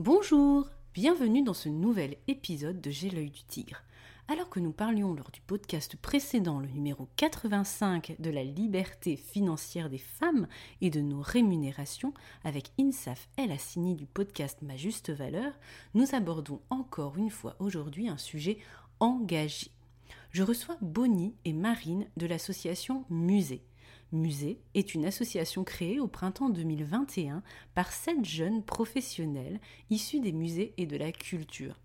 Bonjour, bienvenue dans ce nouvel épisode de J'ai l'œil du tigre. Alors que nous parlions lors du podcast précédent, le numéro 85, de la liberté financière des femmes et de nos rémunérations, avec Insaf El Assini du podcast Ma Juste Valeur, nous abordons encore une fois aujourd'hui un sujet engagé. Je reçois Bonnie et Marine de l'association Musée. Musée est une association créée au printemps 2021 par sept jeunes professionnels issus des musées et de la culture.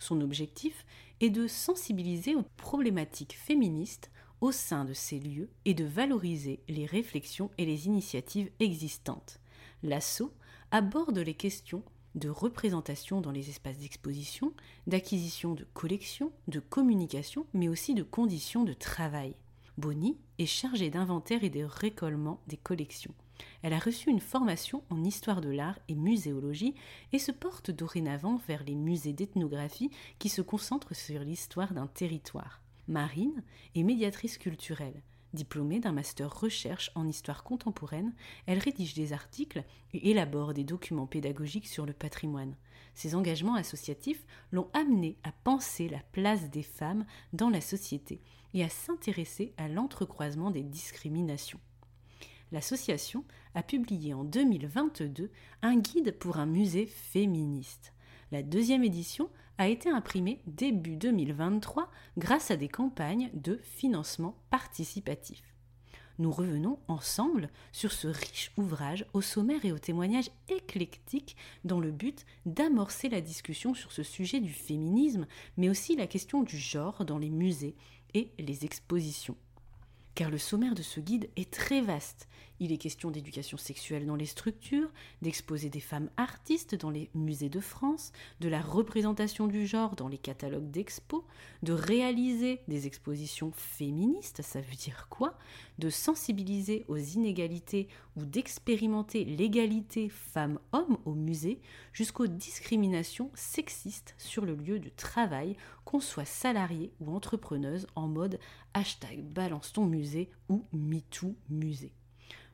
Son objectif est de sensibiliser aux problématiques féministes au sein de ces lieux et de valoriser les réflexions et les initiatives existantes. L'ASSO aborde les questions de représentation dans les espaces d'exposition, d'acquisition de collections, de communication, mais aussi de conditions de travail. Bonnie est chargée d'inventaire et de récollement des collections. Elle a reçu une formation en histoire de l'art et muséologie et se porte dorénavant vers les musées d'ethnographie qui se concentrent sur l'histoire d'un territoire. Marine est médiatrice culturelle. Diplômée d'un master recherche en histoire contemporaine, elle rédige des articles et élabore des documents pédagogiques sur le patrimoine. Ses engagements associatifs l'ont amenée à penser la place des femmes dans la société et à s'intéresser à l'entrecroisement des discriminations. L'association a publié en 2022 un guide pour un musée féministe. La deuxième édition a été imprimée début 2023 grâce à des campagnes de financement participatif. Nous revenons ensemble sur ce riche ouvrage au sommaire et au témoignage éclectique dans le but d'amorcer la discussion sur ce sujet du féminisme, mais aussi la question du genre dans les musées et les expositions. Car le sommaire de ce guide est très vaste. Il est question d'éducation sexuelle dans les structures, d'exposer des femmes artistes dans les musées de France, de la représentation du genre dans les catalogues d'expos, de réaliser des expositions féministes, ça veut dire quoi? De sensibiliser aux inégalités ou d'expérimenter l'égalité femmes-hommes au musée, jusqu'aux discriminations sexistes sur le lieu de travail, qu'on soit salarié ou entrepreneuse en mode hashtag balance ton musée ou MeToo musée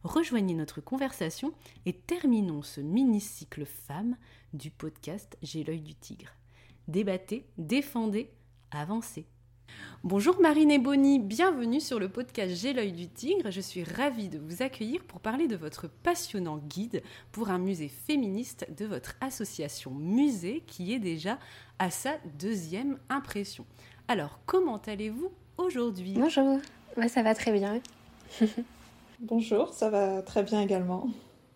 rejoignez notre conversation et terminons ce mini-cycle femme du podcast J'ai l'œil du tigre. Débattez, défendez, avancez. Bonjour Marine et Bonnie, bienvenue sur le podcast J'ai l'œil du tigre. Je suis ravie de vous accueillir pour parler de votre passionnant guide pour un musée féministe de votre association Musée qui est déjà à sa deuxième impression. Alors, comment allez-vous aujourd'hui? Bonjour, Moi, ça va très bien. Bonjour, ça va très bien également.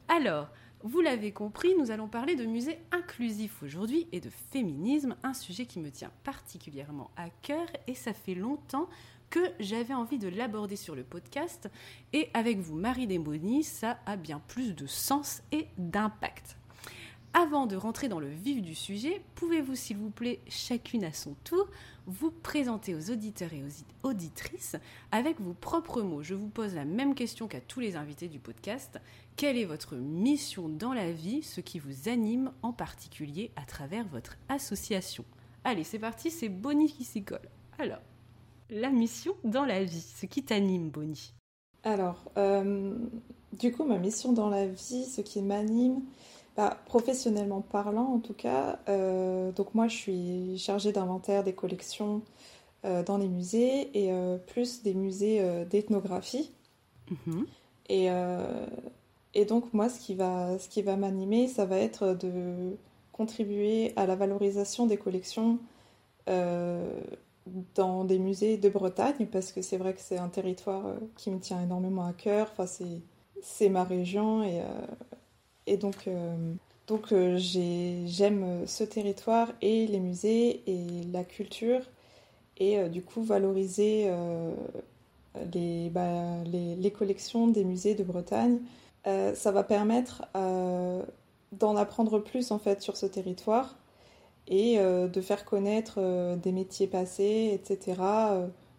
Alors, vous l'avez compris, nous allons parler de musée inclusif aujourd'hui et de féminisme, un sujet qui me tient particulièrement à cœur et ça fait longtemps que j'avais envie de l'aborder sur le podcast et avec vous, Marie Desbonny, ça a bien plus de sens et d'impact. Avant de rentrer dans le vif du sujet, pouvez-vous s'il vous plaît, chacune à son tour, vous présenter aux auditeurs et aux auditrices avec vos propres mots Je vous pose la même question qu'à tous les invités du podcast. Quelle est votre mission dans la vie, ce qui vous anime en particulier à travers votre association? Allez, c'est parti, c'est Bonnie qui s'y colle. Alors, la mission dans la vie, ce qui t'anime, Bonnie? Alors, euh, du coup, ma mission dans la vie, ce qui m'anime, professionnellement parlant, en tout cas, euh, donc moi je suis chargée d'inventaire des collections euh, dans les musées et euh, plus des musées d'ethnographie. Mhm. Et, et, donc moi ce qui va, ce qui va m'animer, ça va être de contribuer à la valorisation des collections dans des musées de Bretagne parce que c'est vrai que c'est un territoire qui me tient énormément à cœur. Enfin, c'est c'est ma région et, et donc, donc j'aime ce territoire et les musées et la culture et du coup valoriser les, bah, les, les, collections des musées de Bretagne. ça va permettre d'en apprendre plus en fait sur ce territoire et euh, de faire connaître euh, des métiers passés, etc.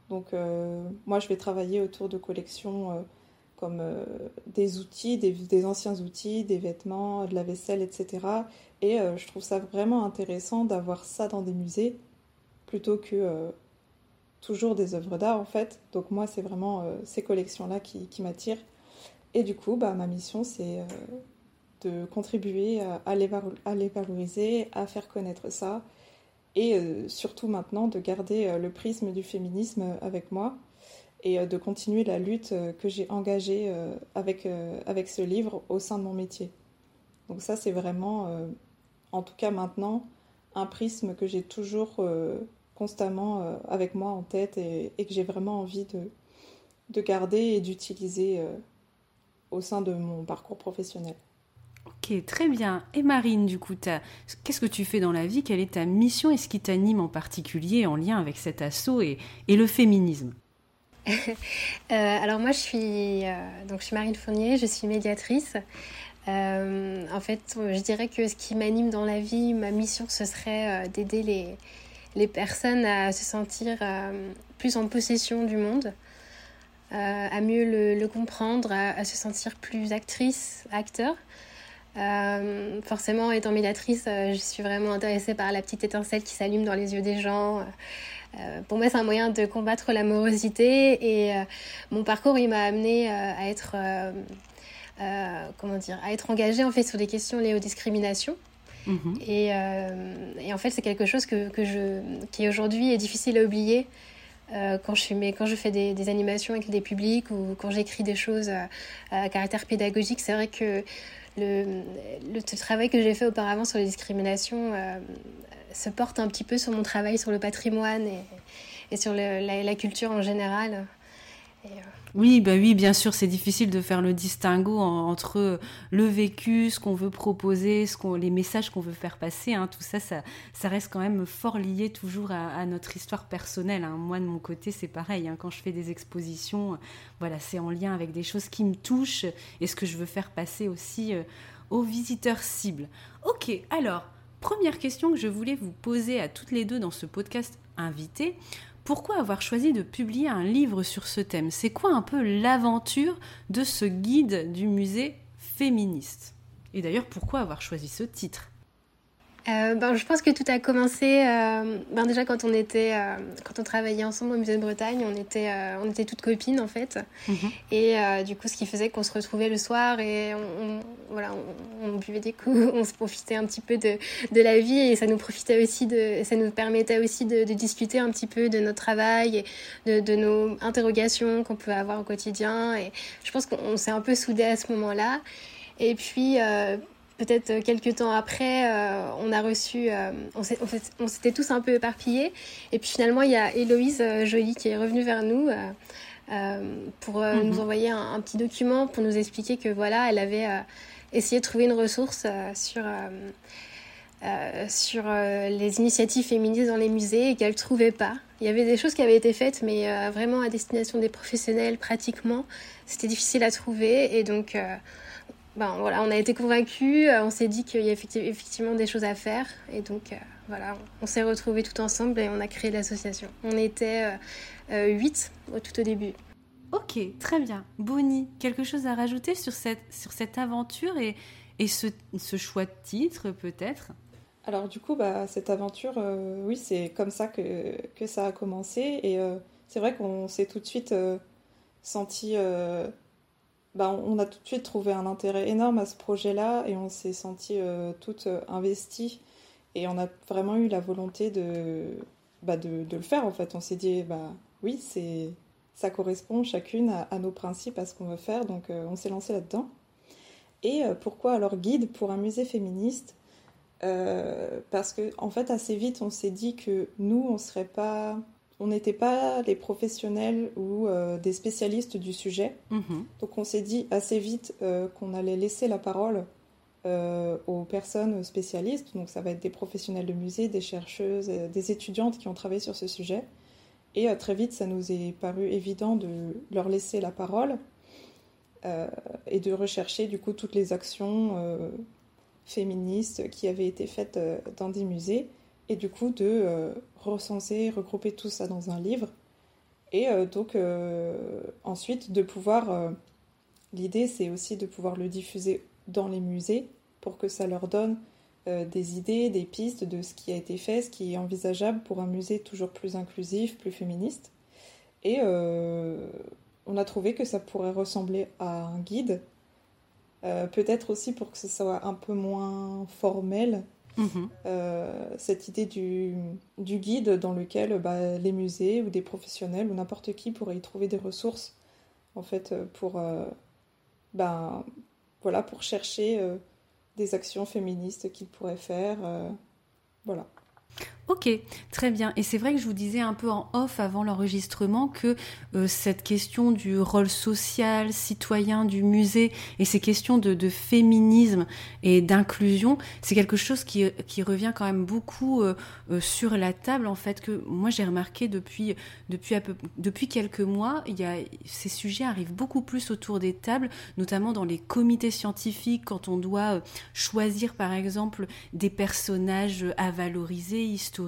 Donc moi je vais travailler autour de collections comme des outils, des, anciens outils, des vêtements, de la vaisselle, etc. Et je trouve ça vraiment intéressant d'avoir ça dans des musées plutôt que toujours des œuvres d'art en fait. Donc moi c'est vraiment ces collections-là qui, qui m'attirent. Et du coup, bah, ma mission c'est de contribuer à les, à les, valoriser, à faire connaître ça, et euh, surtout maintenant de garder euh, le prisme du féminisme avec moi et euh, de continuer la lutte que j'ai engagée avec, avec ce livre au sein de mon métier. Donc ça, c'est vraiment, en tout cas maintenant, un prisme que j'ai toujours constamment avec moi en tête et, et que j'ai vraiment envie de, de garder et d'utiliser au sein de mon parcours professionnel. Ok, très bien. Et Marine, du coup, qu'est-ce que tu fais dans la vie? Quelle est ta mission? Et ce qui t'anime en particulier en lien avec cet assaut et, le féminisme? euh, alors moi je suis euh, donc je suis Marine Fournier, je suis médiatrice. Euh, en fait, je dirais que ce qui m'anime dans la vie, ma mission, ce serait d'aider les, les personnes à se sentir plus en possession du monde, à mieux le, comprendre, à, se sentir plus actrice, acteur. Euh, forcément, étant médiatrice, euh, je suis vraiment intéressée par la petite étincelle qui s'allume dans les yeux des gens. Euh, pour moi, c'est un moyen de combattre l'amorosité et mon parcours, il m'a amené à être, comment dire, à être engagée en fait sur des questions liées aux discriminations. Mhm. Et, et, en fait, c'est quelque chose que, que je, qui aujourd'hui est difficile à oublier. quand, je, mais quand je fais des, des, animations avec des publics ou quand j'écris des choses à caractère pédagogique, c'est vrai que le, le, travail que j'ai fait auparavant sur les discriminations euh, se porte un petit peu sur mon travail sur le patrimoine et, sur la, culture en général. Euh, oui, bah oui, bien sûr, c'est difficile de faire le distinguo entre le vécu, ce qu'on veut proposer, les messages qu'on veut faire passer. Hein, tout ça, ça, ça, reste quand même fort lié toujours à, notre histoire personnelle. Hein. Moi, de mon côté, c'est pareil. Hein, quand je fais des expositions, voilà, c'est en lien avec des choses qui me touchent et ce que je veux faire passer aussi euh, aux visiteurs cibles. Ok, alors, première question que je voulais vous poser à toutes les deux dans ce podcast invité pourquoi avoir choisi de publier un livre sur ce thème? C'est quoi un peu l'aventure de ce guide du musée féministe? Et d'ailleurs, pourquoi avoir choisi ce titre? Euh, ben, je pense que tout a commencé euh, ben, déjà quand on était euh, quand on travaillait ensemble au musée de Bretagne on était on était toutes copines en fait. Mhm. et du coup ce qui faisait qu'on se retrouvait le soir et on, voilà on, buvait des coups on se profitait un petit peu de, de, la vie et ça nous profitait aussi de ça nous permettait aussi de, de discuter un petit peu de notre travail et de, de nos interrogations qu'on peut avoir au quotidien. Et je pense qu'on s'est un peu soudés à ce moment là et puis peut-être euh, quelques temps après, euh, on a reçu, euh, on s'était tous un peu éparpillés. Et puis finalement, il y a Héloïse Joly qui est revenue vers nous pour mhm. nous envoyer un, petit document pour nous expliquer que voilà, elle avait essayé de trouver une ressource sur, sur les initiatives féministes dans les musées et qu'elle ne trouvait pas. Il y avait des choses qui avaient été faites, mais vraiment à destination des professionnels, pratiquement, c'était difficile à trouver. Et donc, ben, voilà, on a été convaincus, euh, on s'est dit qu'il y a effectivement des choses à faire. Et donc, euh, voilà, on s'est retrouvés tout ensemble et on a créé l'association. On était euh, huit tout au début. Ok, très bien. Bonnie, quelque chose à rajouter sur cette, sur cette aventure et, et ce, ce choix de titre peut-être? Alors du coup, bah, cette aventure, oui, c'est comme ça que, que ça a commencé. Et c'est vrai qu'on s'est tout de suite senti bah, on a tout de suite trouvé un intérêt énorme à ce projet-là et on s'est senti euh, toutes euh, investies et on a vraiment eu la volonté de, bah, de, le faire en fait. On s'est dit, bah oui, c'est ça correspond chacune à, nos principes, à ce qu'on veut faire, donc euh, on s'est lancé là-dedans. Et pourquoi alors guide pour un musée féministe? Parce que en fait assez vite on s'est dit que nous on serait pas on n'était pas les professionnels ou des spécialistes du sujet. Mhm. Donc on s'est dit assez vite qu'on allait laisser la parole aux personnes spécialistes. Donc ça va être des professionnels de musée, des chercheuses, des étudiantes qui ont travaillé sur ce sujet. Et très vite, ça nous est paru évident de leur laisser la parole et de rechercher du coup toutes les actions féministes qui avaient été faites euh, dans des musées, et du coup de euh, recenser, regrouper tout ça dans un livre, et euh, donc ensuite de pouvoir... L'idée, c'est aussi de pouvoir le diffuser dans les musées pour que ça leur donne des idées, des pistes de ce qui a été fait, ce qui est envisageable pour un musée toujours plus inclusif, plus féministe. Et on a trouvé que ça pourrait ressembler à un guide euh, peut-être aussi pour que ce soit un peu moins formel, mhm. euh, cette idée du, guide dans lequel bah, les musées ou des professionnels ou n'importe qui pourraient y trouver des ressources en fait pour, euh, ben, pour chercher des actions féministes qu'ils pourraient faire. voilà. Ok, très bien. Et c'est vrai que je vous disais un peu en off avant l'enregistrement que euh, cette question du rôle social, citoyen du musée et ces questions de, féminisme et d'inclusion, c'est quelque chose qui, revient quand même beaucoup euh, euh, sur la table. En fait, que moi j'ai remarqué depuis, depuis, quelques mois, ces sujets arrivent beaucoup plus autour des tables, notamment dans les comités scientifiques, quand on doit choisir par exemple des personnages à valoriser, historiques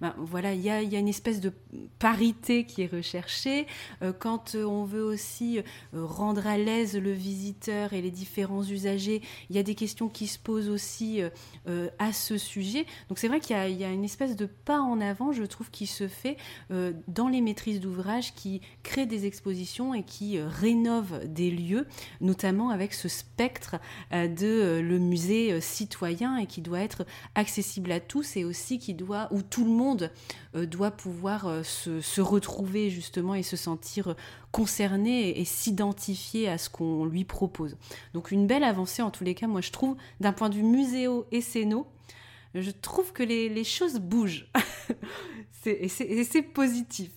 ben, voilà, il y a, une espèce de parité qui est recherchée. Euh, quand euh, on veut aussi euh, rendre à l'aise le visiteur et les différents usagers, il y a des questions qui se posent aussi à ce sujet. Donc c'est vrai qu'il y, a une espèce de pas en avant, je trouve, qui se fait dans les maîtrises d'ouvrage, qui créent des expositions et qui rénovent des lieux, notamment avec ce spectre de le musée citoyen et qui doit être accessible à tous et aussi qui doit où tout le monde euh, doit pouvoir euh, se, retrouver justement et se sentir concerné et, s'identifier à ce qu'on lui propose. Donc une belle avancée en tous les cas, moi je trouve, d'un point de vue muséo et je trouve que les, choses bougent. et c'est positif.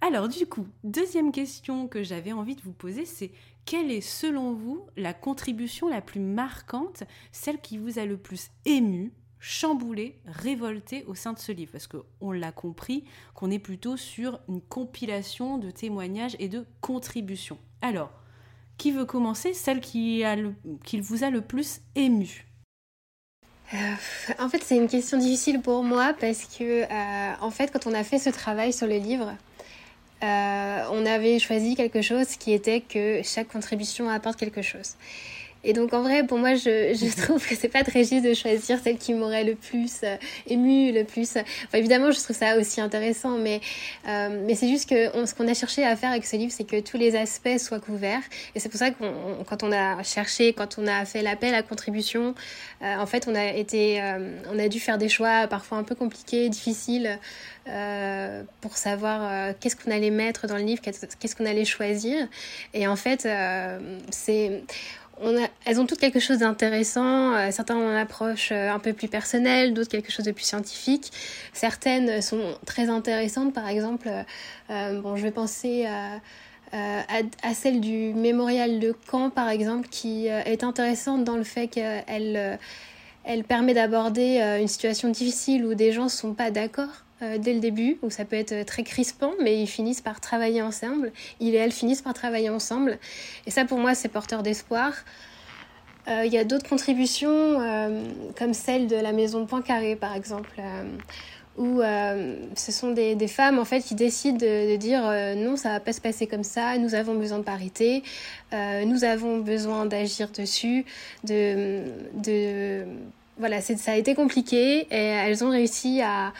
Alors du coup, deuxième question que j'avais envie de vous poser, c'est quelle est selon vous la contribution la plus marquante, celle qui vous a le plus ému? Chamboulé, révolté au sein de ce livre, parce qu'on l'a compris, qu'on est plutôt sur une compilation de témoignages et de contributions. Alors, qui veut commencer? Celle qui, a vous a le plus ému? Euh, en fait, c'est une question difficile pour moi parce que, euh, en fait, quand on a fait ce travail sur le livre, euh, on avait choisi quelque chose qui était que chaque contribution apporte quelque chose. Et donc en vrai, pour moi, je, je trouve que c'est pas très juste de choisir celle qui m'aurait le plus euh, ému, le plus. Enfin, évidemment, je trouve ça aussi intéressant, mais euh, mais c'est juste que ce qu'on a cherché à faire avec ce livre, c'est que tous les aspects soient couverts. Et c'est pour ça qu'on, quand on a cherché, quand on a fait l'appel à contribution, euh, en fait, on a été, euh, on a dû faire des choix parfois un peu compliqués, difficiles. Pour savoir qu'est-ce qu'on allait mettre dans le livre, qu'est-ce qu'on allait choisir. Et en fait, c'est elles ont toutes quelque chose d'intéressant. Euh, certains ont une approche euh, un peu plus personnelle, d'autres quelque chose de plus scientifique. Certaines sont très intéressantes. Par exemple, euh, bon, je vais penser à, celle du mémorial de Caen, par exemple, qui est intéressante dans le fait qu'elle elle permet d'aborder une situation difficile où des gens ne sont pas d'accord euh, dès le début, où ça peut être très crispant, mais ils finissent par travailler ensemble. Il et elle finissent par travailler ensemble. Et ça, pour moi, c'est porteur d'espoir. Euh, il y a d'autres contributions, euh, comme celle de la maison Poincaré, par exemple, où ce sont des, femmes en fait qui décident de, dire non, ça va pas se passer comme ça. Nous avons besoin de parité, nous avons besoin d'agir dessus, de, de voilà, ça a été compliqué et elles ont réussi à,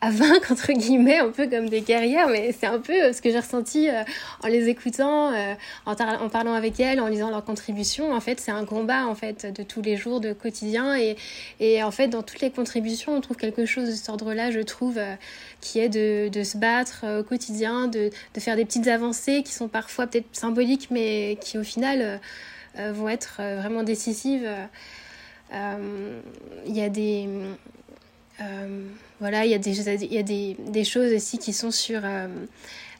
à vaincre entre guillemets un peu comme des guerrières mais c'est un peu euh, ce que j'ai ressenti euh, en les écoutant euh, en, parlant avec elles en lisant leurs contributions. En fait c'est un combat en fait de tous les jours de quotidien. Et, et en fait dans toutes les contributions on trouve quelque chose de cet ordre là je trouve qui est de, de, se battre au quotidien de, de, faire des petites avancées qui sont parfois peut-être symboliques mais qui au final vont être vraiment décisives. Il y a des voilà, il y a, des, y a des, choses aussi qui sont sur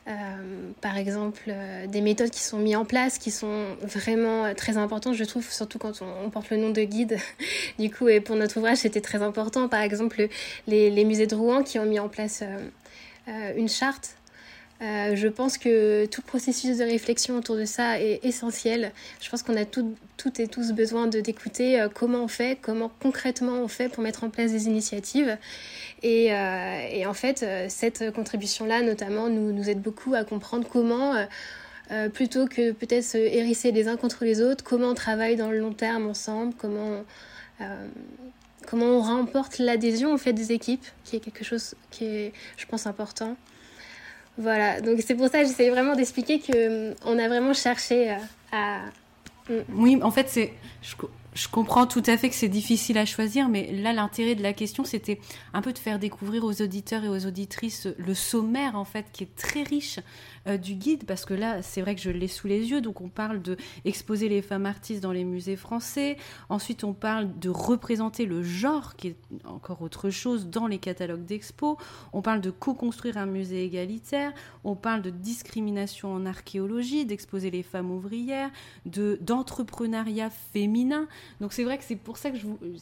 euh, par exemple, euh, des méthodes qui sont mises en place, qui sont vraiment euh, très importantes, je trouve, surtout quand on, porte le nom de guide. du coup, et pour notre ouvrage, c'était très important. Par exemple, les, musées de Rouen qui ont mis en place une charte euh, je pense que tout processus de réflexion autour de ça est essentiel. Je pense qu'on a tout, toutes et tous besoin de d'écouter euh, comment on fait, comment concrètement on fait pour mettre en place des initiatives. Et, euh, en fait, cette contribution-là, notamment, nous, nous aide beaucoup à comprendre comment, plutôt que peut-être se hérisser les uns contre les autres, comment on travaille dans le long terme ensemble, comment comment on remporte l'adhésion en fait des équipes, qui est quelque chose qui est, je pense, important. Voilà, donc c'est pour ça que j'essaie vraiment d'expliquer qu'on a vraiment cherché euh, à... Mm. Oui, en fait, c'est... Je, comprends tout à fait que c'est difficile à choisir, mais là, l'intérêt de la question, c'était un peu de faire découvrir aux auditeurs et aux auditrices le sommaire, en fait, qui est très riche euh, du guide, parce que là, c'est vrai que je l'ai sous les yeux, donc on parle de exposer les femmes artistes dans les musées français, ensuite on parle de représenter le genre, qui est encore autre chose, dans les catalogues d'expo, on parle de co-construire un musée égalitaire, on parle de discrimination en archéologie, d'exposer les femmes ouvrières, de d'entrepreneuriat féminin. Donc c'est vrai que c'est pour ça que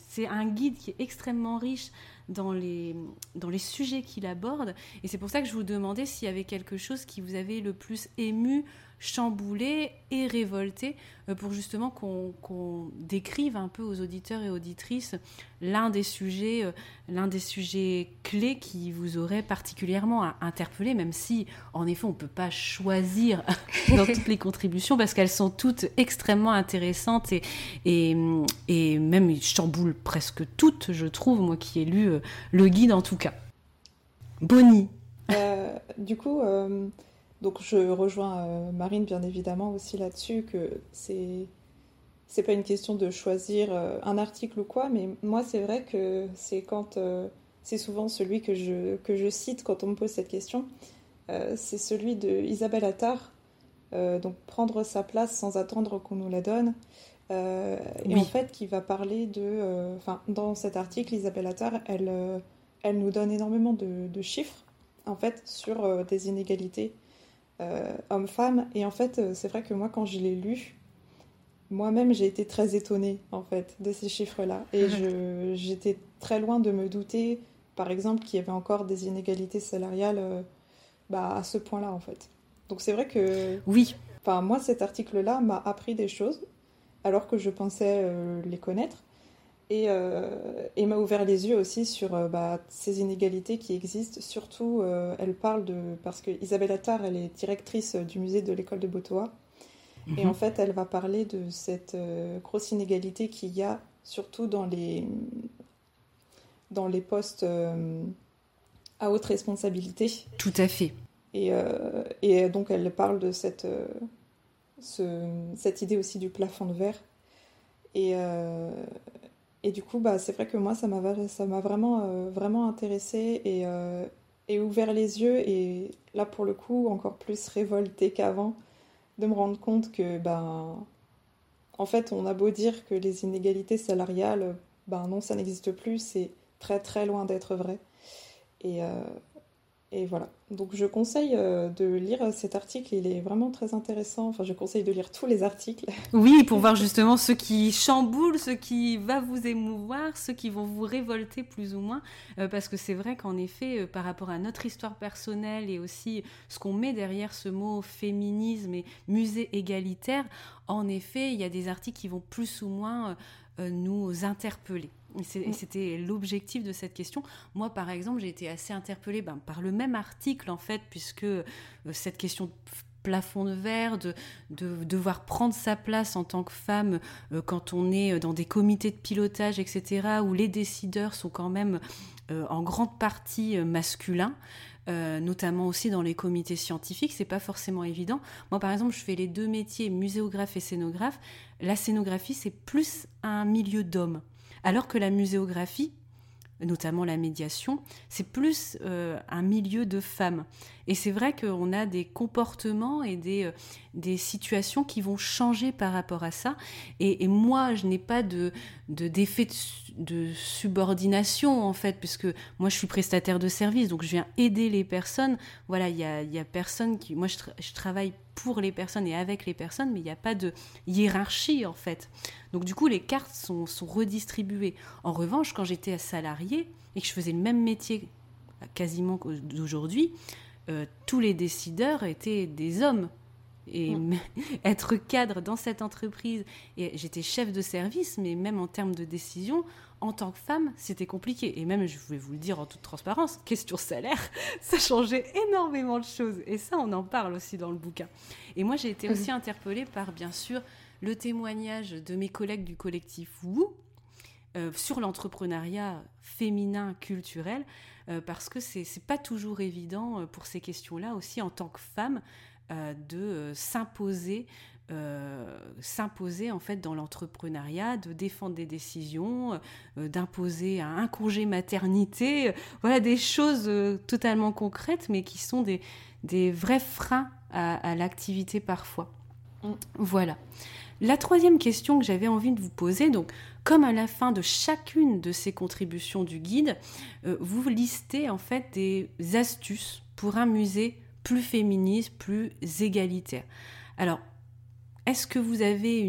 c'est un guide qui est extrêmement riche dans les, dans les sujets qu'il aborde. Et c'est pour ça que je vous demandais s'il y avait quelque chose qui vous avait le plus ému, chamboulé et révolté euh, pour justement qu'on décrive un peu aux auditeurs et auditrices l'un des sujets euh, l'un des sujets clés qui vous aurait particulièrement interpellé même si en effet on peut pas choisir dans toutes les contributions parce qu'elles sont toutes extrêmement intéressantes et, et, et même chamboulent presque toutes je trouve moi qui ai lu euh, le guide en tout cas. Bonnie. Du coup donc je rejoins euh, Marine bien évidemment aussi là-dessus que c'est c'est pas une question de choisir euh, un article ou quoi, mais moi c'est vrai que c'est quand euh, c'est souvent celui que je que je cite quand on me pose cette question, c'est celui de Isabelle Attard, donc prendre sa place sans attendre qu'on nous la donne. Et en fait, qui va parler de. Enfin, dans cet article, Isabelle Attard, elle, elle nous donne énormément de, de chiffres, en fait, sur des inégalités homme-femme. Et en fait, euh, c'est vrai que moi, quand je l'ai lu, moi-même, j'ai été très étonnée, en fait, de ces chiffres-là. Et j'étais très loin de me douter, par exemple, qu'il y avait encore des inégalités salariales euh, bah, à ce point-là, en fait. Donc c'est vrai que... Oui. Enfin, moi, cet article-là m'a appris des choses, alors que je pensais les connaître. Euh, et, m'a ouvert les yeux aussi sur euh, bah, ces inégalités qui existent. Surtout, euh, elle parle de. Parce que Isabelle Attard, elle est directrice du musée de l'école de Botoa. Et mhm. en fait, elle va parler de cette grosse inégalité qu'il y a, surtout dans les, dans les postes à haute responsabilité. Tout à fait. Et, et donc, elle parle de cette, ce, cette idée aussi du plafond de verre. Et, et du coup, bah, c'est vrai que moi, ça m'a, vraiment, euh, vraiment intéressée et, euh, et, ouvert les yeux. Et là, pour le coup, encore plus révoltée qu'avant, de me rendre compte que, ben, en fait, on a beau dire que les inégalités salariales, ben non, ça n'existe plus, c'est très très loin d'être vrai. Et, euh, et voilà. Donc je conseille euh, de lire cet article, il est vraiment très intéressant. Enfin, je conseille de lire tous les articles. Oui, pour voir justement ceux qui chamboulent, ceux qui vont vous émouvoir, ceux qui vont vous révolter plus ou moins. Euh, parce que c'est vrai qu'en effet, euh, par rapport à notre histoire personnelle et aussi ce qu'on met derrière ce mot féminisme et musée égalitaire, en effet, il y a des articles qui vont plus ou moins nous interpeller. Et c'était l'objectif de cette question. Moi, par exemple, j'ai été assez interpellée ben, par le même article, en fait, puisque euh, cette question de plafond de verre, de, de, devoir prendre sa place en tant que femme euh, quand on est dans des comités de pilotage, etc., où les décideurs sont quand même euh, en grande partie masculins. notamment aussi dans les comités scientifiques, c'est pas forcément évident. Moi, par exemple, je fais les deux métiers, muséographe et scénographe. La scénographie, c'est plus un milieu d'hommes. Alors que la muséographie, notamment la médiation, c'est plus euh, un milieu de femmes. Et c'est vrai qu'on a des comportements et des, euh, des situations qui vont changer par rapport à ça. Et, moi, je n'ai pas de d'effet de, subordination, en fait, puisque moi, je suis prestataire de service, donc je viens aider les personnes. Voilà, il y a, y a personne qui... Moi, je, travaille pour les personnes et avec les personnes, mais il n'y a pas de hiérarchie, en fait. Donc, du coup, les cartes sont, sont redistribuées. En revanche, quand j'étais salarié et que je faisais le même métier quasiment d'aujourd'hui, tous les décideurs étaient des hommes. Et mm. être cadre dans cette entreprise, et j'étais chef de service, mais même en termes de décision, en tant que femme, c'était compliqué. Et même, je voulais vous le dire en toute transparence, question salaire, ça changeait énormément de choses. Et ça, on en parle aussi dans le bouquin. Et moi, j'ai été aussi interpellée par, bien sûr, le témoignage de mes collègues du collectif WOO euh, sur l'entrepreneuriat féminin culturel, euh, parce que c'est n'est pas toujours évident euh, pour ces questions-là aussi en tant que femme de s'imposer s'imposer en fait dans l'entrepreneuriat, de défendre des décisions, d'imposer un, congé maternité, voilà des choses totalement concrètes mais qui sont des, des vrais freins à, à l'activité parfois. Mm. Voilà. La troisième question que j'avais envie de vous poser, donc comme à la fin de chacune de ces contributions du guide, euh, vous listez en fait des astuces pour un musée plus féministe, plus égalitaire. Alors, est-ce que vous avez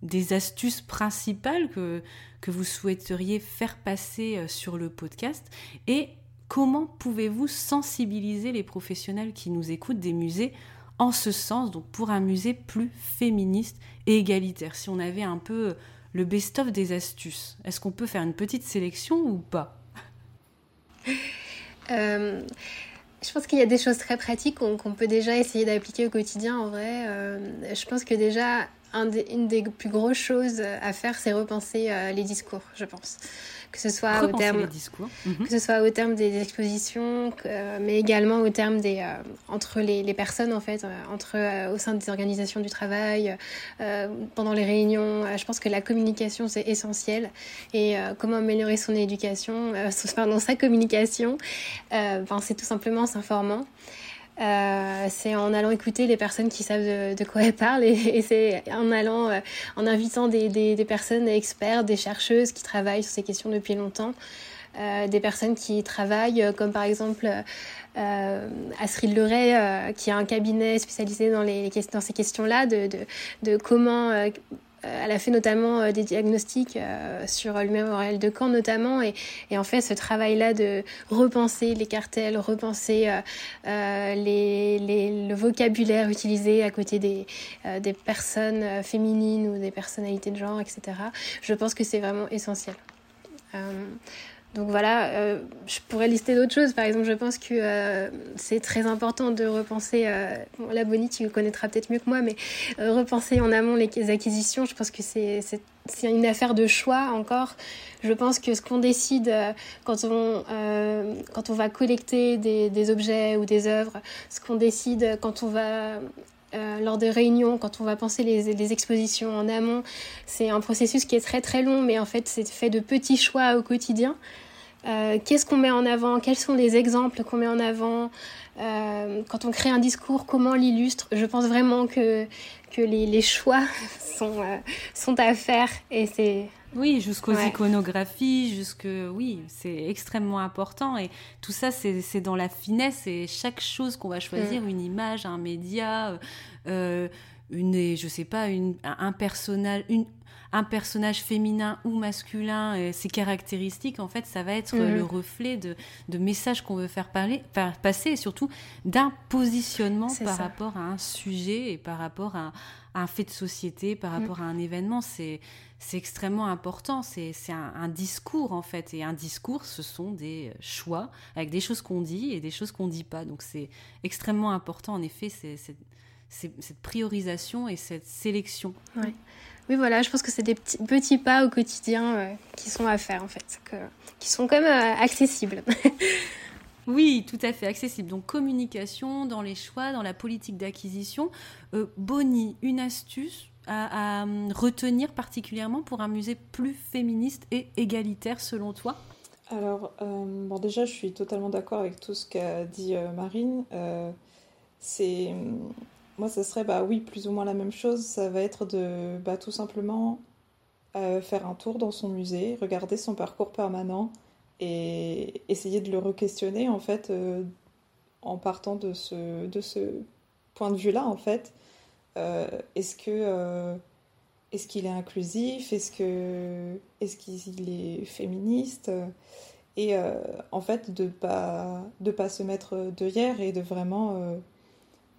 des astuces principales que, que vous souhaiteriez faire passer euh, sur le podcast? Et comment pouvez-vous sensibiliser les professionnels qui nous écoutent des musées en ce sens, donc pour un musée plus féministe et égalitaire? Si on avait un peu le best-of des astuces, est-ce qu'on peut faire une petite sélection ou pas? Euh, Je pense qu'il y a des choses très pratiques qu'on peut déjà essayer d'appliquer au quotidien. En vrai, euh, je pense que déjà, une des plus grosses choses à faire, c'est repenser euh, les discours, je pense que ce soit au terme mhm. que ce soit au terme des expositions, mais également au terme des euh, entre les, les, personnes en fait, euh, entre au sein des organisations du travail, pendant les réunions. je pense que la communication c'est essentiel et comment améliorer son éducation, pardon sa communication, ben, c'est tout simplement s'informant. Euh, c'est en allant écouter les personnes qui savent de, quoi elles parlent et, c'est en allant, euh, en invitant des, personnes experts, des chercheuses qui travaillent sur ces questions depuis longtemps, euh, des personnes qui travaillent, comme par exemple Astrid Leray, qui a un cabinet spécialisé dans, ces questions-là, de, comment elle a fait notamment euh, des diagnostics euh, sur le mémorial de Caen notamment et, en fait ce travail-là de repenser les cartels, repenser les, le vocabulaire utilisé à côté des, des personnes féminines ou des personnalités de genre, etc. Je pense que c'est vraiment essentiel. Donc voilà, euh, je pourrais lister d'autres choses. Par exemple, je pense que euh, c'est très important de repenser, euh, la Bonnie, tu connaîtras peut-être mieux que moi, mais repenser en amont les acquisitions, je pense que c'est une affaire de choix encore. Je pense que ce qu'on décide quand, on, quand on va collecter des, des objets ou des œuvres, ce qu'on décide quand on va euh, lors des réunions, quand on va penser les, expositions en amont, c'est un processus qui est très très long, mais en fait c'est fait de petits choix au quotidien. Euh, Qu'est-ce qu'on met en avant? Quels sont les exemples qu'on met en avant? Euh, Quand on crée un discours, comment l'illustre? Je pense vraiment que, que les, les choix sont, sont à faire et c'est oui, jusqu'aux iconographies, jusque oui, c'est extrêmement important et tout ça c'est dans la finesse et chaque chose qu'on va choisir, mm. une image, un média, euh, euh, une, je sais pas, une, un personnage, une, un personnage féminin ou masculin, et ses caractéristiques, en fait, ça va être mm. le reflet de, de messages qu'on veut faire parler, passer et surtout d'un positionnement par rapport à un sujet et par rapport à, un fait de société, par mm. rapport à un événement. C'est c'est extrêmement important. C'est un, discours, en fait. Et un discours, ce sont des choix avec des choses qu'on dit et des choses qu'on ne dit pas. Donc, c'est extrêmement important, en effet, cette priorisation et cette sélection. Oui, voilà, je pense que c'est des petits, petits, pas au quotidien euh, qui sont à faire, en fait, qui sont quand même euh, accessibles. Oui, tout à fait accessible. Donc communication dans les choix, dans la politique d'acquisition. Euh, Bonnie, une astuce à, retenir particulièrement pour un musée plus féministe et égalitaire selon toi? Alors, bon, déjà, je suis totalement d'accord avec tout ce qu'a dit Marine. c'est moi, ça serait, bah oui, plus ou moins la même chose. Ça va être de, bah, tout simplement faire un tour dans son musée, regarder son parcours permanent et essayer de le re-questionner, en fait, en partant de ce, de ce point de vue-là, en fait. Est-ce que est-ce qu'il est inclusif? Est-ce que est-ce qu'il est féministe? Et euh, en fait, de pas de pas se mettre de hier et de vraiment euh,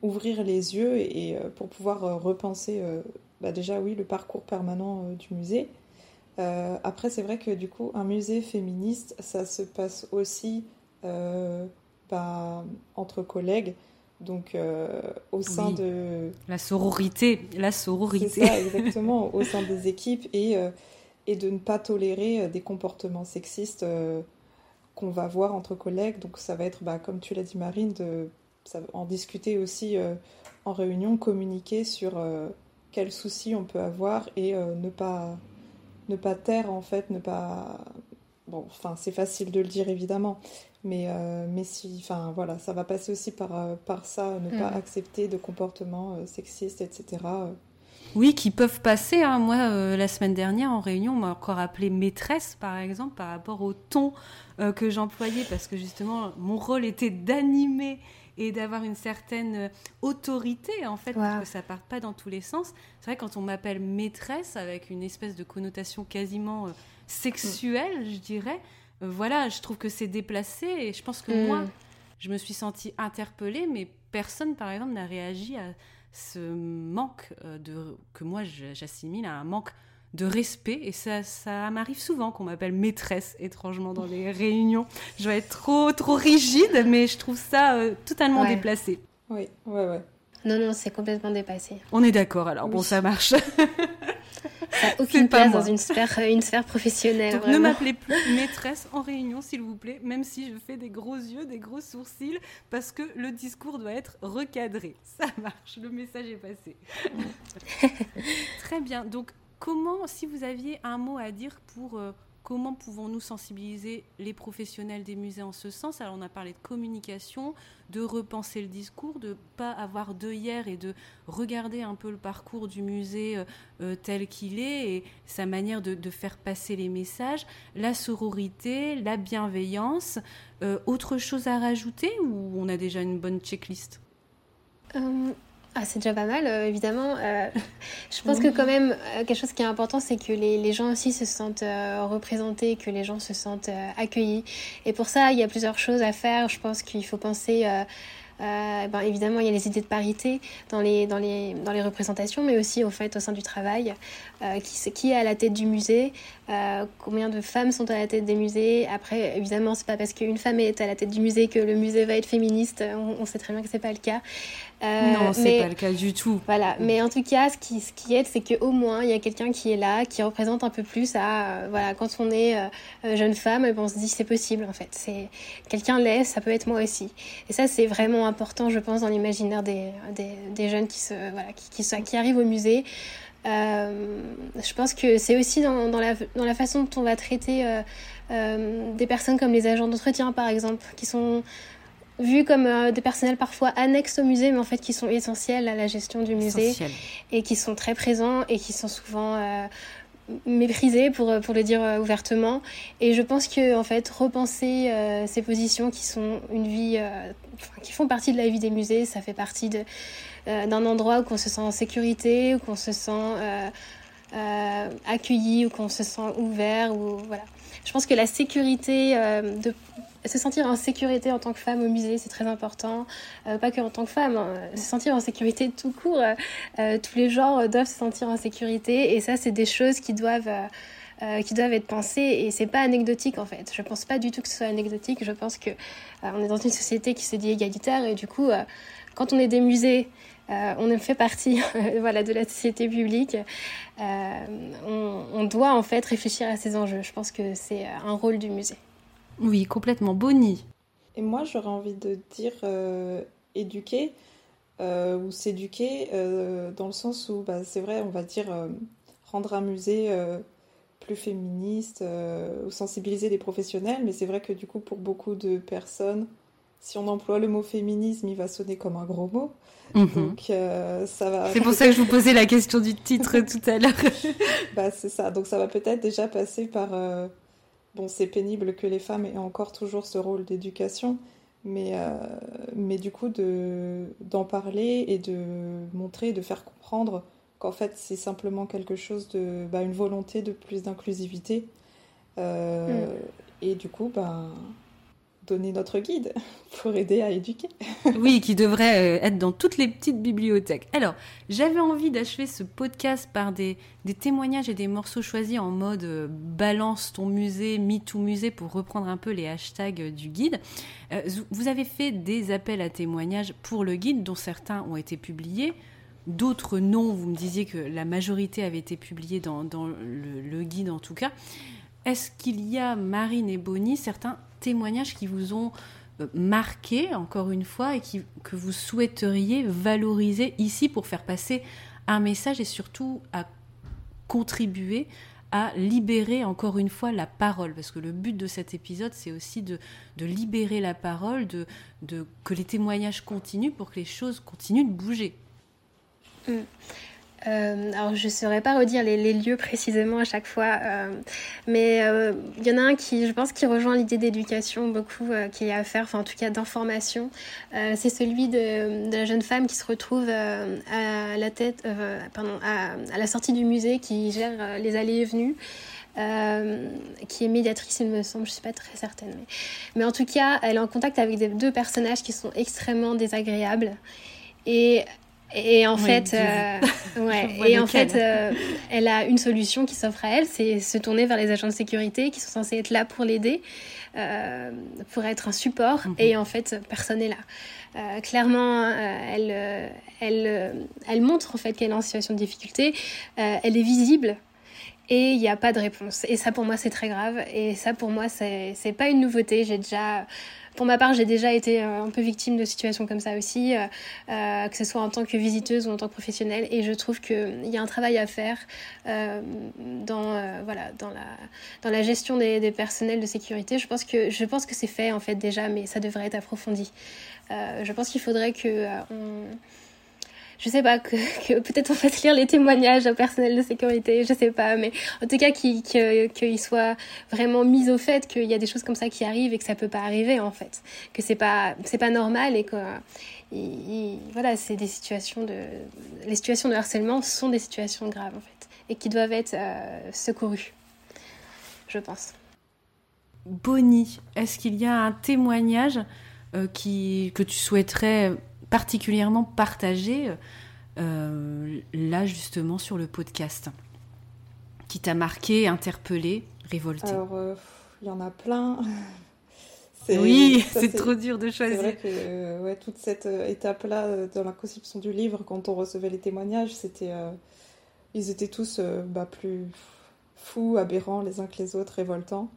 ouvrir les yeux et, euh, pour pouvoir repenser bah déjà oui le parcours permanent du musée. après, c'est vrai que du coup, un musée féministe, ça se passe aussi bah, entre collègues. Donc, euh, au sein de. La sororité, la sororité. C'est ça, exactement, au sein des équipes et, euh, et de ne pas tolérer euh, des comportements sexistes qu'on va voir entre collègues. Donc, ça va être, bah, comme tu l'as dit, Marine, de ça, en discuter aussi en réunion, communiquer sur quels soucis on peut avoir et ne, pas, ne pas taire, en fait, ne pas. Bon, enfin, c'est facile de le dire évidemment, mais, euh, mais si, enfin voilà, ça va passer aussi par, euh, par ça, ne pas mm. accepter de comportements euh, sexistes, etc. Oui, qui peuvent passer. Hein. Moi, la semaine dernière, en réunion, on m'a encore appelé maîtresse, par exemple, par rapport au ton que j'employais, parce que justement, mon rôle était d'animer et d'avoir une certaine autorité, en fait, parce que ça part pas dans tous les sens. C'est vrai, quand on m'appelle maîtresse, avec une espèce de connotation quasiment sexuelle, je dirais, voilà, je trouve que c'est déplacé et je pense que moi, mm. je me suis sentie interpellée, mais personne, par exemple, n'a réagi à ce manque euh, de que moi j'assimile à un manque de respect et ça, ça m'arrive souvent qu'on m'appelle maîtresse étrangement dans les réunions. Je vais être trop trop rigide, mais je trouve ça euh, totalement déplacé. Oui, ouais, ouais. Non, non, c'est complètement dépassé. On est d'accord alors, bon, ça marche. Ça n'a aucune place dans une sphère, euh, une sphère professionnelle. Donc ne m'appelez plus maîtresse en réunion, s'il vous plaît, même si je fais des gros yeux, des gros sourcils, parce que le discours doit être recadré. Ça marche, le message est passé. Très bien. Donc, comment, si vous aviez un mot à dire pour euh, Comment pouvons-nous sensibiliser les professionnels des musées en ce sens? Alors on a parlé de communication, de repenser le discours, de pas avoir d'œillère et de regarder un peu le parcours du musée euh, euh, tel qu'il est et sa manière de, faire passer les messages, la sororité, la bienveillance. Euh, autre chose à rajouter ou on a déjà une bonne checklist? Ah, c'est déjà pas mal, euh, évidemment. Euh, je pense que quand même, euh, quelque chose qui est important, c'est que les, les, gens aussi se sentent représentés, que les gens se sentent accueillis. Et pour ça, il y a plusieurs choses à faire. Je pense qu'il faut penser euh, ben, évidemment, il y a les idées de parité dans les, dans les, dans les représentations, mais aussi au fait au sein du travail. Euh, qui, qui est à la tête du musée euh, Combien de femmes sont à la tête des musées Après, évidemment, c'est pas parce qu'une femme est à la tête du musée que le musée va être féministe. On, sait très bien que c'est pas le cas. non, c'est pas le cas du tout. Voilà, mais en tout cas, ce qui, ce qui aide, c'est qu'au moins il y a quelqu'un qui est là, qui représente un peu plus à voilà, quand on est jeune femme, on se dit c'est possible en fait. C'est quelqu'un l'est, ça peut être moi aussi. Et ça, c'est vraiment important, je pense, dans l'imaginaire des, des, jeunes qui, se, voilà, qui, qui, qui, arrivent au musée. Euh, je pense que c'est aussi dans, dans, la, dans, la, façon dont on va traiter euh, euh, des personnes comme les agents d'entretien, par exemple, qui sont vus comme des personnels parfois annexes au musée, mais en fait qui sont essentiels à la gestion du musée et qui sont très présents et qui sont souvent méprisés pour, pour le dire ouvertement. Et je pense que en fait repenser ces positions qui sont une vie qui font partie de la vie des musées. Ça fait partie de, euh, d'un endroit où on se sent en sécurité, où on se sent euh, euh, accueilli, où on se sent ouvert. Ou, voilà. Je pense que la sécurité, de se sentir en sécurité en tant que femme au musée, c'est très important. pas que en tant que femme, hein, se sentir en sécurité tout court. tous les genres doivent se sentir en sécurité. Et ça, c'est des choses qui doivent euh, qui doivent être pensées et c'est pas anecdotique en fait. Je pense pas du tout que ce soit anecdotique. Je pense que euh, on est dans une société qui se dit égalitaire et du coup, euh, quand on est des musées, on fait partie voilà, de la société publique. On, on, doit en fait réfléchir à ces enjeux. Je pense que c'est un rôle du musée. Oui, complètement. Bonnie. Et moi, j'aurais envie de dire éduquer ou s'éduquer dans le sens où, bah, c'est vrai, on va dire rendre un musée plus féministe ou sensibiliser les professionnels. Mais c'est vrai que du coup, pour beaucoup de personnes, si on emploie le mot féminisme, il va sonner comme un gros mot. Mhm. Donc ça va. C'est pour ça que je vous posais la question du titre tout à l'heure. bah c'est ça. Donc ça va peut-être déjà passer par bon, c'est pénible que les femmes aient encore toujours ce rôle d'éducation, mais, euh, mais du coup d'en parler et de montrer, de faire comprendre qu'en fait c'est simplement quelque chose de, bah, une volonté de plus d'inclusivité. Euh, mm. Et du coup, ben, notre guide pour aider à éduquer. oui, qui devrait euh, être dans toutes les petites bibliothèques. Alors, j'avais envie d'achever ce podcast par des, témoignages et des morceaux choisis en mode euh, balance ton musée, me to musée pour reprendre un peu les hashtags euh, du guide. vous avez fait des appels à témoignages pour le guide, dont certains ont été publiés. D'autres non, vous me disiez que la majorité avait été publiée dans, le, le guide en tout cas. Est-ce qu'il y a, Marine et Bonnie, certains témoignages qui vous ont euh, marqué, encore une fois, et qui, que vous souhaiteriez valoriser ici pour faire passer un message et surtout à contribuer à libérer encore une fois la parole, parce que le but de cet épisode, c'est aussi de, de, libérer la parole, de, de, que les témoignages continuent pour que les choses continuent de bouger. Mm. Euh, alors je ne saurais pas redire les, lieux précisément à chaque fois, euh, mais euh, il y en a un qui, je pense, qui rejoint l'idée d'éducation beaucoup qu'il y a à faire, enfin en tout cas d'information. c'est celui de, la jeune femme qui se retrouve à la sortie du musée, qui gère les allées et venues. qui est médiatrice, il me semble, je ne suis pas très certaine. Mais, en tout cas, elle est en contact avec deux personnages qui sont extrêmement désagréables. Et et en fait, euh, ouais. et en fait, euh, elle a une solution qui s'offre à elle, c'est se tourner vers les agents de sécurité qui sont censés être là pour l'aider, euh, pour être un support. Mhm. Et en fait, personne n'est là. clairement, elle, elle, elle montre en fait qu'elle est en situation de difficulté. elle est visible. Et il n'y a pas de réponse. Et ça, pour moi, c'est très grave. Et ça, pour moi, c'est pas une nouveauté. J'ai déjà pour ma part, j'ai déjà été euh, un peu victime de situations comme ça aussi, euh, euh, que ce soit en tant que visiteuse ou en tant que professionnelle. Et je trouve qu'il y a un travail à faire dans, voilà, dans, la, dans la gestion des, personnels de sécurité. Je pense que, que c'est fait en fait déjà, mais ça devrait être approfondi. je pense qu'il faudrait que je sais pas, que, peut-être on fasse lire les témoignages au personnel de sécurité, je sais pas, mais en tout cas qu'il qu soit vraiment mis au fait qu'il y a des choses comme ça qui arrivent et que ça peut pas arriver en fait, que c'est pas c'est pas normal et que voilà, c'est des situations de les situations de harcèlement sont des situations graves en fait et qui doivent être euh, secourues, je pense. Bonnie, est-ce qu'il y a un témoignage euh, qui, que tu souhaiterais particulièrement partagé euh, là justement sur le podcast Qui t'a marqué, interpellé, révolté Alors, euh, il y en a plein. oui, c'est trop dur de choisir. C'est vrai que euh, ouais, toute cette étape-là dans la conception du livre, quand on recevait les témoignages, c'était, ils étaient tous bah, plus fous, aberrants les uns que les autres, révoltants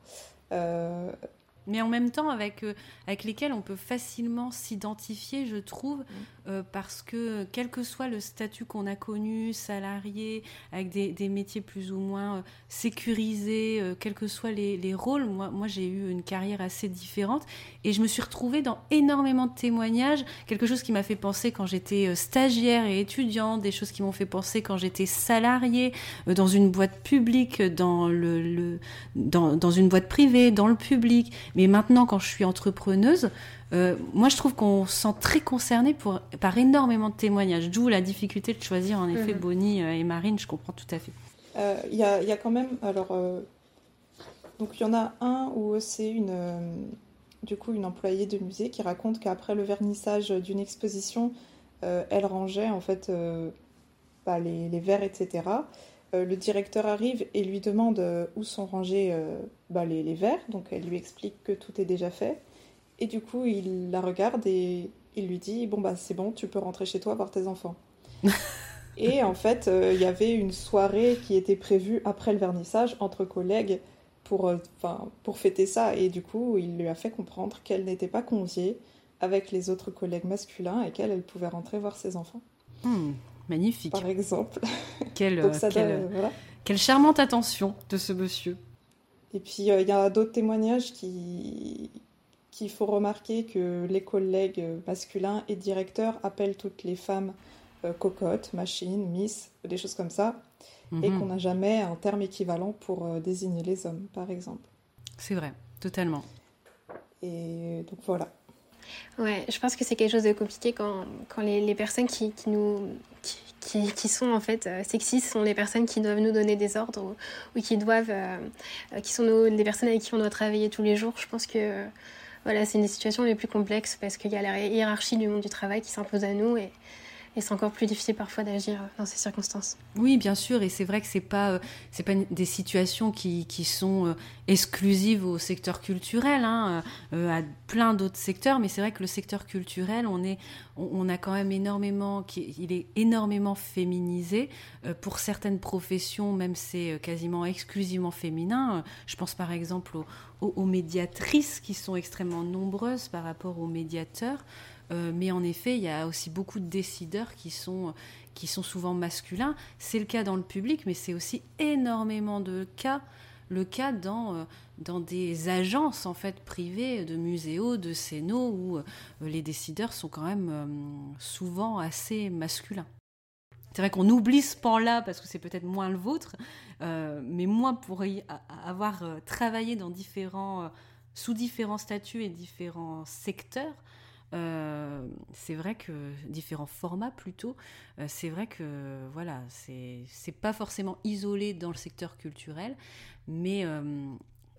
mais en même temps avec, euh, avec lesquels on peut facilement s'identifier, je trouve, mm. euh, parce que quel que soit le statut qu'on a connu, salarié, avec des, des métiers plus ou moins euh, sécurisés, quels que soient les, les rôles, moi, moi j'ai eu une carrière assez différente. Et je me suis retrouvée dans énormément de témoignages, quelque chose qui m'a fait penser quand j'étais stagiaire et étudiante, des choses qui m'ont fait penser quand j'étais salariée, dans une boîte publique, dans, le, le dans, dans une boîte privée, dans le public mais maintenant, quand je suis entrepreneuse, euh, moi, je trouve qu'on se sent très concerné pour, par énormément de témoignages, d'où la difficulté de choisir en effet mhm. Bonnie euh, et Marine, je comprends tout à fait. Euh, il y, a, y, a, quand même, alors, donc il y en a un où c'est une, du coup, une employée de musée qui raconte qu'après le vernissage d'une exposition, elle rangeait en fait bah, les, les, verres, etc. Euh, le directeur arrive et lui demande euh, où sont rangés euh, bah, les, verres. Donc elle lui explique que tout est déjà fait. Et du coup, il la regarde et il lui dit Bon, bah c'est bon, tu peux rentrer chez toi voir tes enfants. et en fait, il y avait une soirée qui était prévue après le vernissage entre collègues pour, pour fêter ça. Et du coup, il lui a fait comprendre qu'elle n'était pas conviée avec les autres collègues masculins et qu'elle, elle pouvait rentrer voir ses enfants. Hmm. Magnifique. Par exemple. Quelle, Quelle charmante attention de ce monsieur. Et puis il y a d'autres témoignages qui qu'il faut remarquer que les collègues masculins et directeurs appellent toutes les femmes cocottes, machines, miss, des choses comme ça, et mhm. qu'on n'a jamais un terme équivalent pour désigner les hommes, par exemple. C'est vrai, totalement. Et donc voilà. Ouais, je pense que c'est quelque chose de compliqué quand, quand les, les personnes qui, qui nous. Qui, qui, sont en fait euh, sexistes sont les personnes qui doivent nous donner des ordres ou, qui doivent euh, qui sont nos, les personnes avec qui on doit travailler tous les jours je pense que voilà c'est une des situations les plus complexes parce qu'il y a la hiérarchie du monde du travail qui s'impose à nous et, et c'est encore plus difficile parfois d'agir dans ces circonstances. Oui, bien sûr, et c'est vrai que c'est pas euh, c'est pas des situations qui, qui sont euh, exclusives au secteur culturel, hein, euh, à plein d'autres secteurs, mais c'est vrai que le secteur culturel, on est on, a quand même énormément, il est énormément féminisé pour certaines professions, même c'est quasiment exclusivement féminin. Je pense par exemple aux, aux médiatrices qui sont extrêmement nombreuses par rapport aux médiateurs. Euh, mais en effet, il y a aussi beaucoup de décideurs qui sont, qui sont souvent masculins. C'est le cas dans le public, mais c'est aussi énormément de cas, le cas dans, euh, dans des agences en fait privées de muséos, de scénos, où euh, les décideurs sont quand même souvent assez masculins. C'est vrai qu'on oublie ce pan-là parce que c'est peut-être moins le vôtre, mais moi, pour avoir travaillé dans différents, sous différents statuts et différents secteurs, euh, c'est vrai que différents formats plutôt, euh, c'est vrai que voilà, c'est pas forcément isolé dans le secteur culturel, mais euh,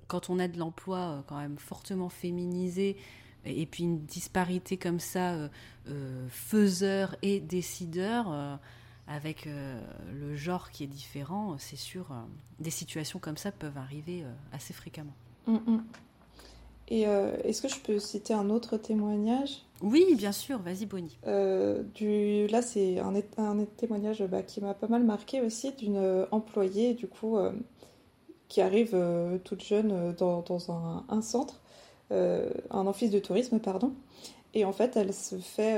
quand on a de l'emploi quand même fortement féminisé et puis une disparité comme ça, faiseur et décideur, avec le genre qui est différent, c'est sûr, des situations comme ça peuvent arriver assez fréquemment. Mm, mm. Et euh, est-ce que je peux citer un autre témoignage? Oui, bien sûr, vas-y Bonnie. Euh, du... Là, c'est un, un, témoignage bah, qui m'a pas mal marqué aussi d'une euh, employée, du coup, qui arrive toute jeune dans, dans un, un, centre, un office de tourisme, pardon. Et en fait, elle se fait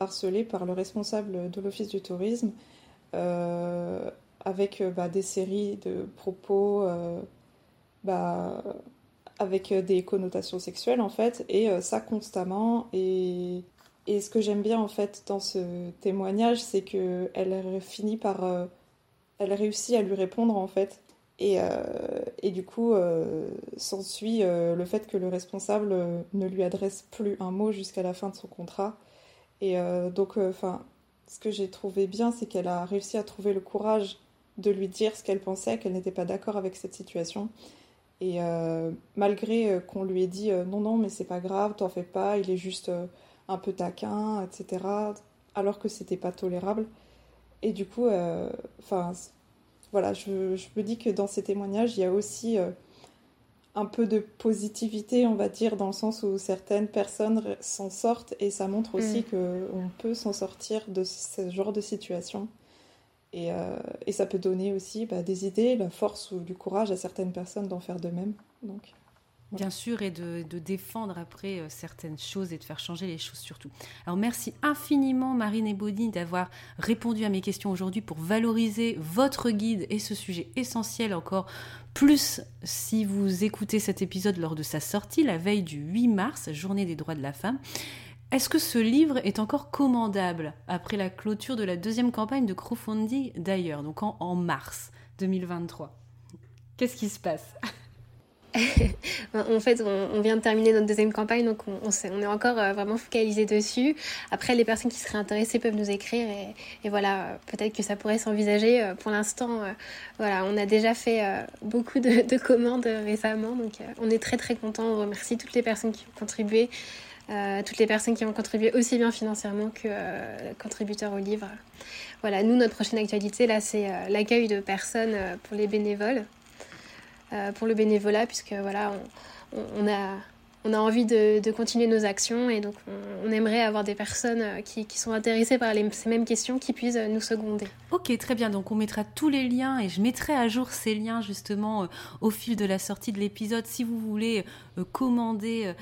harceler par le responsable de l'office du tourisme avec bah, des séries de propos bah, avec euh, des connotations sexuelles en fait, et euh, ça constamment. Et, et ce que j'aime bien en fait dans ce témoignage, c'est que elle finit par, euh, elle réussit à lui répondre en fait. Et, et du coup, s'ensuit le fait que le responsable ne lui adresse plus un mot jusqu'à la fin de son contrat. Et donc, enfin, ce que j'ai trouvé bien, c'est qu'elle a réussi à trouver le courage de lui dire ce qu'elle pensait, qu'elle n'était pas d'accord avec cette situation, et euh, malgré euh, qu'on lui ait dit euh, non, non, mais c'est pas grave, t'en fais pas, il est juste un peu taquin, etc., alors que c'était pas tolérable. Et du coup, enfin, voilà, je, je, me dis que dans ces témoignages, il y a aussi un peu de positivité, on va dire, dans le sens où certaines personnes s'en sortent et ça montre aussi mm. qu'on peut s'en sortir de ce genre de situation. Euh, et, ça peut donner aussi bah, des idées, la force ou du courage à certaines personnes d'en faire de même. Donc, Bien sûr, et de, défendre après euh, certaines choses et de faire changer les choses surtout. Alors merci infiniment Marine et Bonnie d'avoir répondu à mes questions aujourd'hui pour valoriser votre guide et ce sujet essentiel encore plus si vous écoutez cet épisode lors de sa sortie, la veille du 8 mars, journée des droits de la femme. Est-ce que ce livre est encore commandable après la clôture de la deuxième campagne de crowdfunding d'ailleurs, donc en, mars 2023 Qu'est-ce qui se passe? En fait, on, vient de terminer notre deuxième campagne, donc on, est encore euh, vraiment focalisé dessus. Après, les personnes qui seraient intéressées peuvent nous écrire et, voilà, peut-être que ça pourrait s'envisager. Euh, pour l'instant, euh, voilà, on a déjà fait beaucoup de, de commandes récemment, donc on est très très content. On remercie toutes les personnes qui ont contribué. Euh, toutes les personnes qui ont contribué aussi bien financièrement que euh, contributeurs au livre. Voilà, nous, notre prochaine actualité, là, c'est euh, l'accueil de personnes pour les bénévoles, pour le bénévolat, puisque voilà, on a on a envie de, continuer nos actions et donc on, aimerait avoir des personnes euh, qui, sont intéressées par ces mêmes questions qui puissent nous seconder. Ok, très bien. Donc on mettra tous les liens et je mettrai à jour ces liens justement euh, au fil de la sortie de l'épisode si vous voulez euh, commander euh,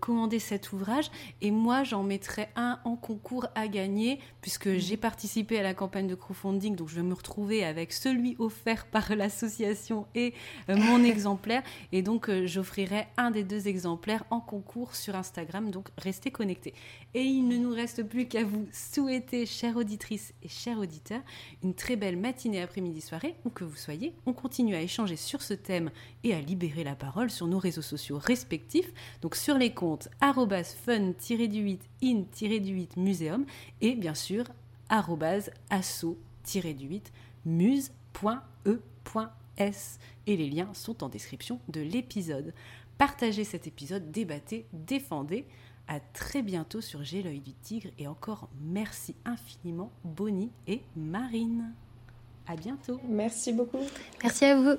commander cet ouvrage. Et moi, j'en mettrai un en concours à gagner, puisque mmh. j'ai participé à la campagne de crowdfunding, donc je vais me retrouver avec celui offert par l'association et euh, mon exemplaire. Et donc, j'offrirai un des deux exemplaires en concours sur Instagram, donc restez connectés. Et il ne nous reste plus qu'à vous souhaiter, chères auditrices et chers auditeurs, une très belle matinée, après-midi, soirée, où que vous soyez. On continue à échanger sur ce thème et à libérer la parole sur nos réseaux sociaux respectifs, donc sur les comptes fun-du-8 in-du-8 muséum et bien sûr asso-du-8 muse.e.s et les liens sont en description de l'épisode. Partagez cet épisode, débattez, défendez. À très bientôt sur J'ai l'œil du tigre et encore merci infiniment Bonnie et Marine. À bientôt. Merci beaucoup. Merci à vous.